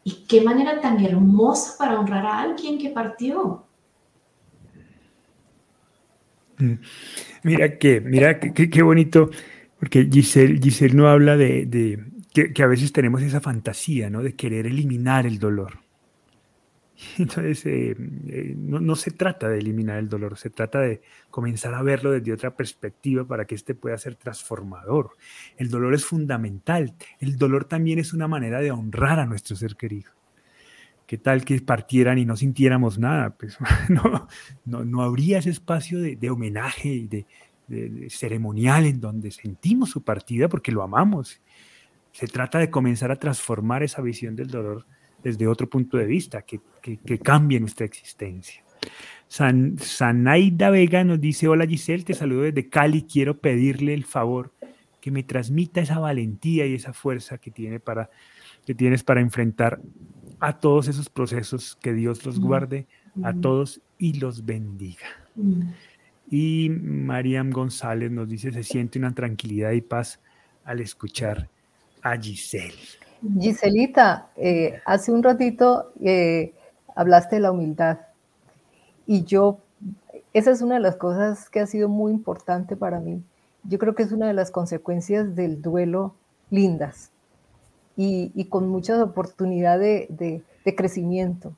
y qué manera tan hermosa para honrar a alguien que partió. Mm. Mira que, mira qué bonito, porque Giselle, Giselle no habla de, que, a veces tenemos esa fantasía, ¿no? De querer eliminar el dolor. Entonces, eh, eh, no, se trata de eliminar el dolor, se trata de comenzar a verlo desde otra perspectiva para que éste pueda ser transformador. El dolor es fundamental. El dolor también es una manera de honrar a nuestro ser querido. ¿Qué tal que partieran y no sintiéramos nada? Pues no, no, habría ese espacio de, homenaje y de, ceremonial en donde sentimos su partida porque lo amamos. Se trata de comenzar a transformar esa visión del dolor desde otro punto de vista, que, que, cambie nuestra existencia. San, Sanaida Vega nos dice, hola Giselle, te saludo desde Cali, quiero pedirle el favor que me transmita esa valentía y esa fuerza que, tiene para, que tienes para enfrentar a todos esos procesos, que Dios los guarde a todos y los bendiga. Y Mariam González nos dice, se siente una tranquilidad y paz al escuchar a Giselle. Giselita, eh, hace un ratito eh, hablaste de la humildad y yo, esa es una de las cosas que ha sido muy importante para mí. Yo creo que es una de las consecuencias del duelo lindas y, con muchas oportunidades de, de crecimiento.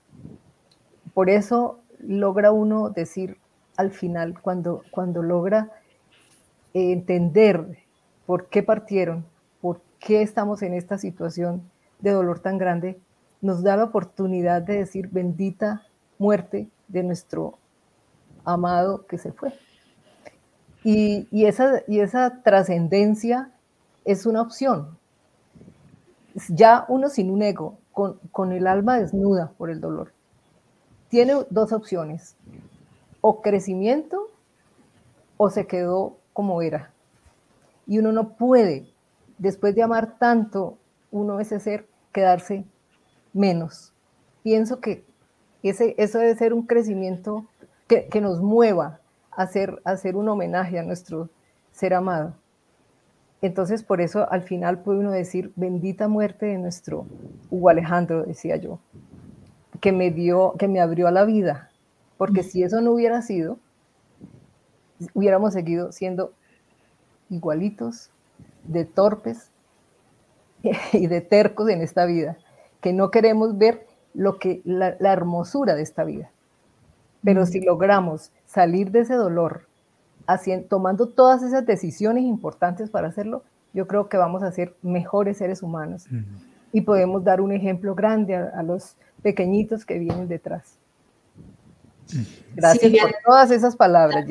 Por eso logra uno decir al final, cuando, cuando logra entender por qué partieron, por qué estamos en esta situación de dolor tan grande, nos da la oportunidad de decir bendita muerte de nuestro amado que se fue. Y, esa, y esa trascendencia es una opción. Ya uno sin un ego, con, con el alma desnuda por el dolor, tiene dos opciones, o crecimiento o se quedó como era. Y uno no puede después de amar tanto uno ese ser, quedarse menos. Pienso que ese, eso debe ser un crecimiento que, nos mueva a hacer, a hacer un homenaje a nuestro ser amado. Entonces, por eso al final puede uno decir, bendita muerte de nuestro Hugo Alejandro, decía yo, que me dio, que me abrió a la vida, porque si eso no hubiera sido, hubiéramos seguido siendo igualitos, de torpes y de tercos en esta vida, que no queremos ver lo que la, hermosura de esta vida. Pero si logramos salir de ese dolor, haciendo, tomando todas esas decisiones importantes para hacerlo, yo creo que vamos a ser mejores seres humanos y podemos dar un ejemplo grande a, los pequeñitos que vienen detrás. Gracias por todas esas palabras.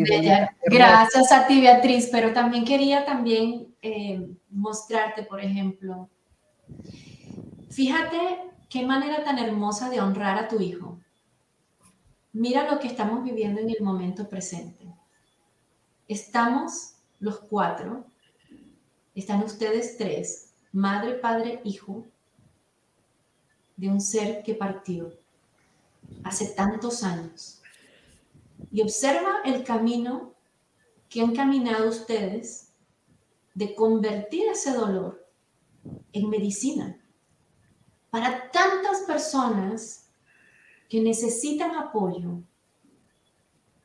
Gracias a ti, Beatriz, pero también quería también eh, mostrarte, por ejemplo, fíjate qué manera tan hermosa de honrar a tu hijo. Mira lo que estamos viviendo en el momento presente. Estamos los cuatro, están ustedes tres, madre, padre, hijo, de un ser que partió hace tantos años. Y observa el camino que han caminado ustedes de convertir ese dolor en medicina para tantas personas que necesitan apoyo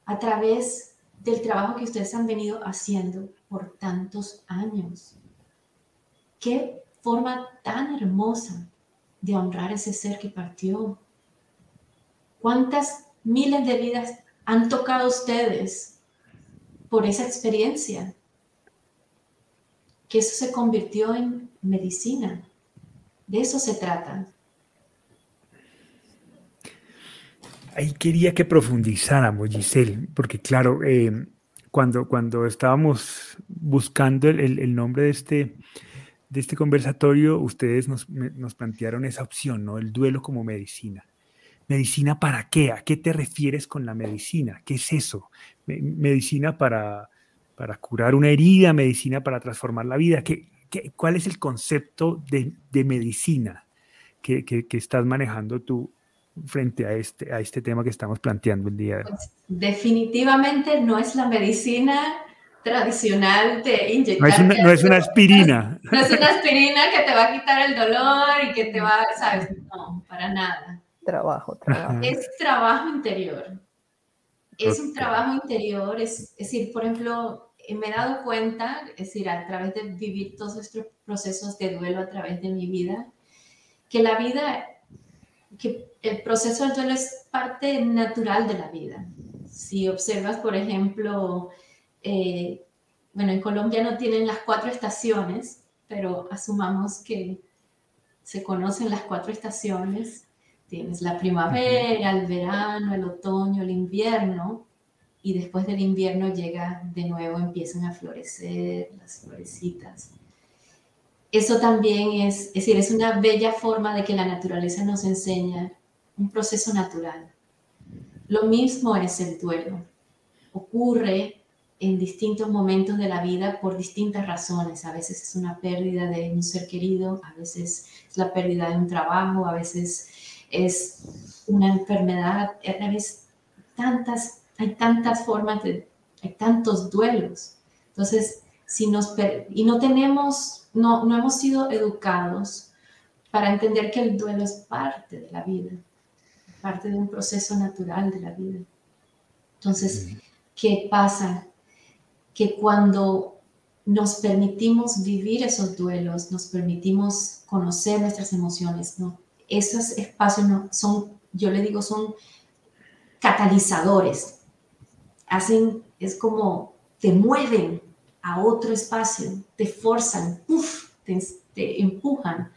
a través del trabajo que ustedes han venido haciendo por tantos años. Qué forma tan hermosa de honrar ese ser que partió. ¿Cuántas miles de vidas han tocado ustedes por esa experiencia? que eso se convirtió en medicina. De eso se trata. Ahí quería que profundizáramos, Giselle, porque claro, eh, cuando, cuando estábamos buscando el, nombre de este, de este conversatorio, ustedes nos, nos, plantearon esa opción, ¿no? El duelo como medicina. ¿Medicina para qué? ¿A qué te refieres con la medicina? ¿Qué es eso? ¿Medicina para, para curar una herida, medicina para transformar la vida. ¿Qué, cuál es el concepto de, medicina que, estás manejando tú frente a este, a este tema que estamos planteando el día de hoy? Pues, definitivamente no es la medicina tradicional de inyectar. No es, una, aspirina. No es una aspirina que te va a quitar el dolor y que te va, ¿sabes? No, para nada. Trabajo, trabajo. Es trabajo interior. Es un trabajo interior, es, decir, por ejemplo, eh, me he dado cuenta, es decir, a través de vivir todos estos procesos de duelo a través de mi vida, que la vida, que el proceso del duelo es parte natural de la vida. Si observas, por ejemplo, eh, bueno, en Colombia no tienen las cuatro estaciones, pero asumamos que se conocen las cuatro estaciones. Tienes la primavera, el verano, el otoño, el invierno, y después del invierno llega de nuevo, empiezan a florecer las florecitas. Eso también es, es decir, es una bella forma de que la naturaleza nos enseña un proceso natural. Lo mismo es el duelo. Ocurre en distintos momentos de la vida por distintas razones. A veces es una pérdida de un ser querido, a veces es la pérdida de un trabajo, a veces es una enfermedad, a veces tantas, hay tantas formas de, hay tantos duelos. Entonces, si nos, y no tenemos, no, no hemos sido educados para entender que el duelo es parte de la vida, parte de un proceso natural de la vida. Entonces, ¿qué pasa? que cuando nos permitimos vivir esos duelos, nos permitimos conocer nuestras emociones, ¿no? Esos espacios no, son, yo le digo, son catalizadores. Hacen, es como te mueven a otro espacio, te forzan, te, empujan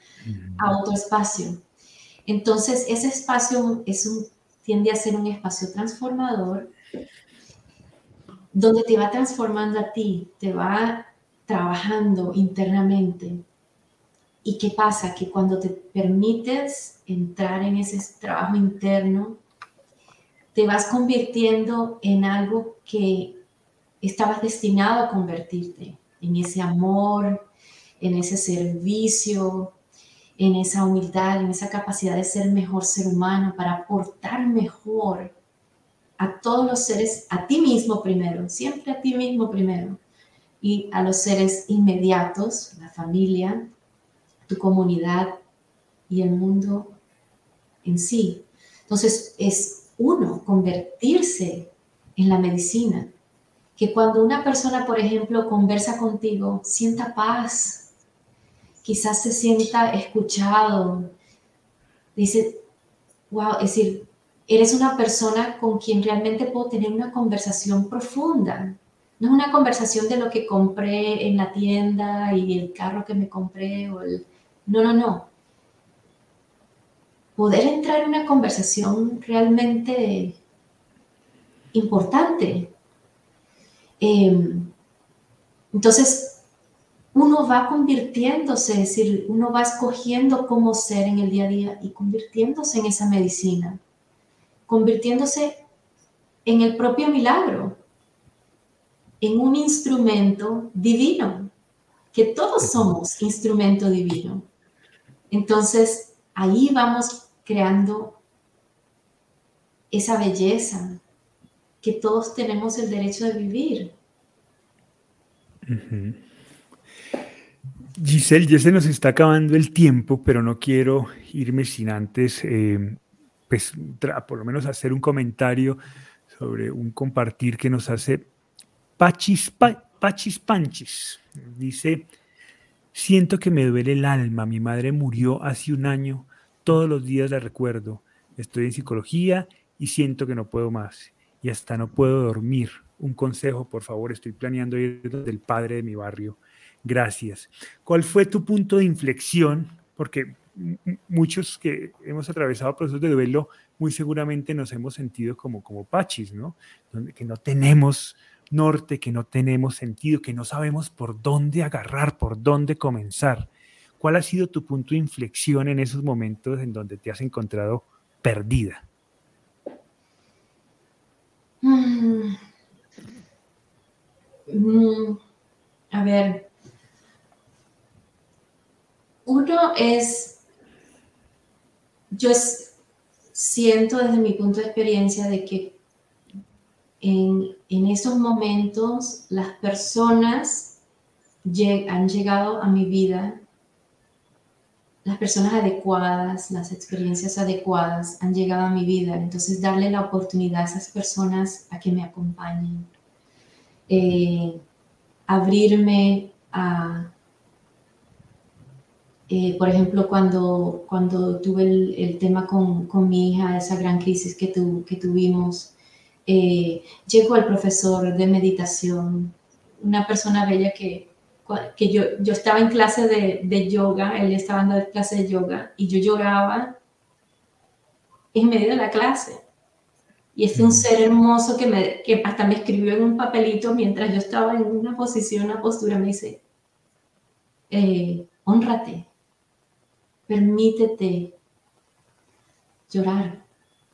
a otro espacio. Entonces, ese espacio es un, tiende a ser un espacio transformador donde te va transformando a ti, te va trabajando internamente. ¿Y qué pasa? Que cuando te permites entrar en ese trabajo interno, te vas convirtiendo en algo que estabas destinado a convertirte, en ese amor, en ese servicio, en esa humildad, en esa capacidad de ser mejor ser humano, para aportar mejor a todos los seres, a ti mismo primero, siempre a ti mismo primero, y a los seres inmediatos, la familia, tu comunidad y el mundo en sí. Entonces es uno, convertirse en la medicina, que cuando una persona, por ejemplo, conversa contigo, sienta paz, quizás se sienta escuchado, dice, wow, es decir, eres una persona con quien realmente puedo tener una conversación profunda. No es una conversación de lo que compré en la tienda y el carro que me compré o el... No, no, no. Poder entrar en una conversación realmente importante. Em, entonces, uno va convirtiéndose, es decir, uno va escogiendo cómo ser en el día a día y convirtiéndose en esa medicina convirtiéndose en el propio milagro, en un instrumento divino, que todos somos instrumento divino. Entonces, ahí vamos creando esa belleza que todos tenemos el derecho de vivir. Giselle, ya se nos está acabando el tiempo, pero no quiero irme sin antes eh, pues, por lo menos hacer un comentario sobre un compartir que nos hace Pachis, Pachis Panchis. Dice, siento que me duele el alma, mi madre murió hace un año, todos los días la recuerdo, estoy en psicología y siento que no puedo más y hasta no puedo dormir. Un consejo, por favor, estoy planeando ir del padre de mi barrio. Gracias. ¿Cuál fue tu punto de inflexión? Porque muchos que hemos atravesado procesos de duelo, muy seguramente nos hemos sentido como, como pachis, ¿no? Que no tenemos norte, que no tenemos sentido, que no sabemos por dónde agarrar, por dónde comenzar. ¿Cuál ha sido tu punto de inflexión en esos momentos en donde te has encontrado perdida? Mm. Mm. A ver, uno es yo siento desde mi punto de experiencia de que en, esos momentos las personas han llegado a mi vida, las personas adecuadas, las experiencias adecuadas han llegado a mi vida. Entonces, darle la oportunidad a esas personas a que me acompañen. Eh, abrirme a, eh, por ejemplo, cuando, cuando tuve el, tema con, con, mi hija, esa gran crisis que, que tuvimos, eh, llegó el profesor de meditación, una persona bella que, que yo, yo estaba en clase de, de yoga, él estaba en clase de yoga y yo lloraba en medio de la clase. Y este es un ser hermoso que, me, que hasta me escribió en un papelito mientras yo estaba en una posición, una postura, me dice, eh, honrate, permítete llorar,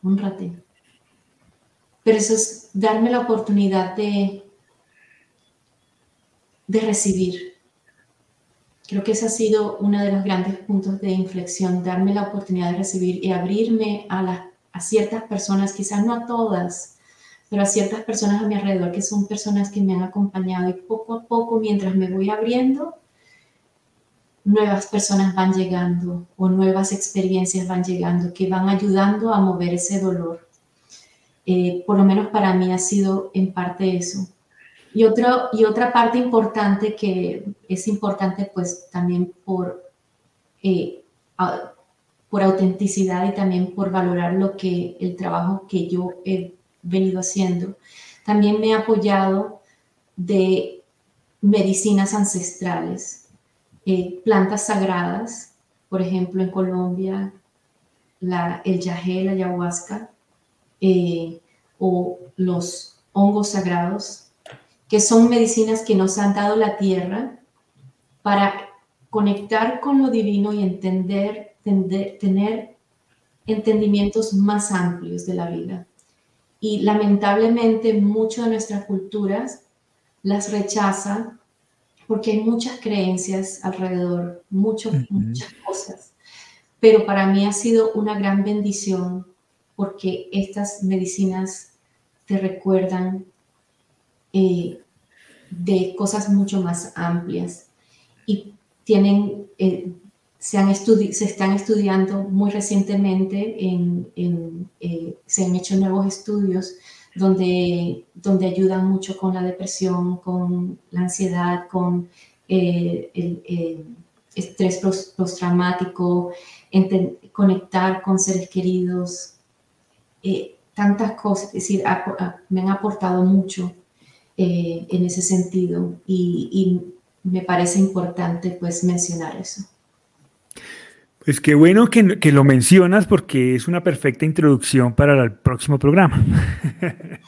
honrate. Pero eso es darme la oportunidad de, de recibir. Creo que ese ha sido uno de los grandes puntos de inflexión, darme la oportunidad de recibir y abrirme a, a ciertas personas, quizás no a todas, pero a ciertas personas a mi alrededor que son personas que me han acompañado y poco a poco mientras me voy abriendo, nuevas personas van llegando o nuevas experiencias van llegando que van ayudando a mover ese dolor. Eh, por lo menos para mí ha sido en parte eso. Y, otro, y otra parte importante que es importante pues también por, eh, por autenticidad y también por valorar lo que el trabajo que yo he venido haciendo. También me he apoyado de medicinas ancestrales, eh, plantas sagradas, por ejemplo en Colombia, la, el yagé, la ayahuasca, eh, o los hongos sagrados, que son medicinas que nos han dado la tierra para conectar con lo divino y entender, tener entendimientos más amplios de la vida. Y lamentablemente mucho de nuestras culturas las rechaza porque hay muchas creencias alrededor, muchas cosas. Pero para mí ha sido una gran bendición porque estas medicinas te recuerdan eh, de cosas mucho más amplias y tienen, eh, se, han se están estudiando muy recientemente, en, eh, se han hecho nuevos estudios donde, donde ayudan mucho con la depresión, con la ansiedad, con el, estrés postraumático, conectar con seres queridos, eh, tantas cosas, es decir, me han aportado mucho eh, en ese sentido y, me parece importante pues mencionar eso. Pues qué bueno que, lo mencionas porque es una perfecta introducción para el próximo programa.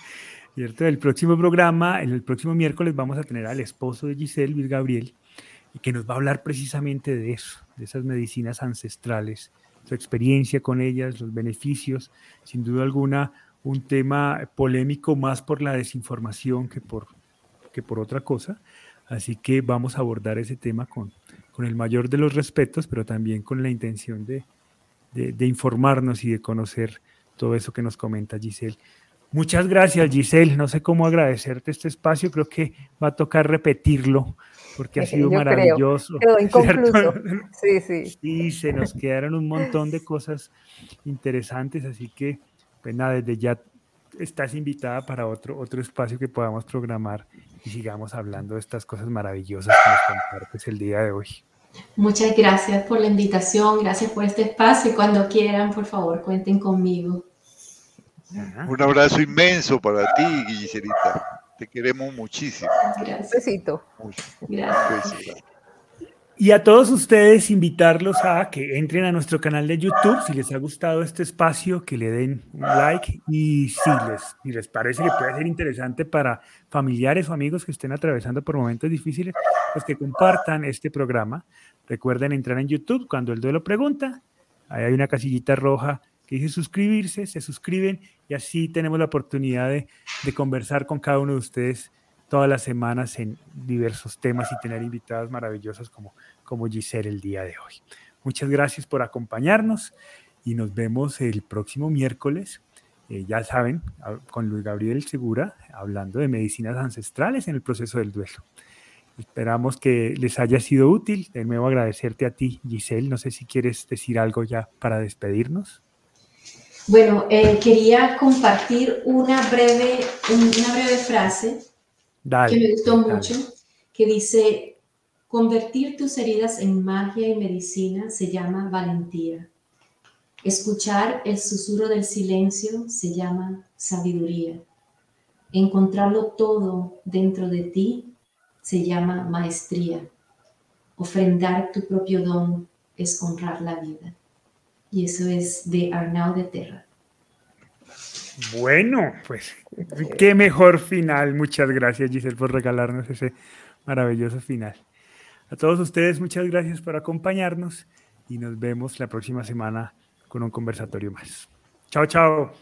El próximo programa, el próximo miércoles vamos a tener al esposo de Giselle, Luis Gabriel, que nos va a hablar precisamente de eso, de esas medicinas ancestrales su experiencia con ellas, los beneficios, sin duda alguna un tema polémico más por la desinformación que por, que por otra cosa. Así que vamos a abordar ese tema con, con el mayor de los respetos, pero también con la intención de, de, informarnos y de conocer todo eso que nos comenta Giselle. Muchas gracias, Giselle. No sé cómo agradecerte este espacio. Creo que va a tocar repetirlo porque ha sido maravilloso. Quedó inconcluso. Sí, sí. Y se nos quedaron un montón de cosas interesantes, así que, pues nada, desde ya estás invitada para otro, otro espacio que podamos programar y sigamos hablando de estas cosas maravillosas que nos compartes el día de hoy. Muchas gracias por la invitación, gracias por este espacio y cuando quieran, por favor, cuenten conmigo. Un abrazo inmenso para ti, Guillerita. Te queremos muchísimo. Gracias. Besito. Gracias. Y a todos ustedes invitarlos a que entren a nuestro canal de YouTube, si les ha gustado este espacio, que le den un like y si les, si les parece que puede ser interesante para familiares o amigos que estén atravesando por momentos difíciles, pues que compartan este programa. Recuerden entrar en YouTube cuando el duelo pregunta, ahí hay una casillita roja dice suscribirse, se suscriben y así tenemos la oportunidad de, conversar con cada uno de ustedes todas las semanas en diversos temas y tener invitadas maravillosas como, como Giselle el día de hoy. Muchas gracias por acompañarnos y nos vemos el próximo miércoles eh, ya saben, con Luis Gabriel Segura, hablando de medicinas ancestrales en el proceso del duelo. Esperamos que les haya sido útil. De nuevo agradecerte a ti, Giselle. No sé si quieres decir algo ya para despedirnos. Bueno, eh, quería compartir una breve, una breve frase que me gustó mucho, que dice, convertir tus heridas en magia y medicina se llama valentía. Escuchar el susurro del silencio se llama sabiduría. Encontrarlo todo dentro de ti se llama maestría. Ofrendar tu propio don es honrar la vida. Y eso es de Arnaud de Terra. Bueno, pues qué mejor final. Muchas gracias Giselle por regalarnos ese maravilloso final. A todos ustedes muchas gracias por acompañarnos y nos vemos la próxima semana con un conversatorio más. Chao, chao.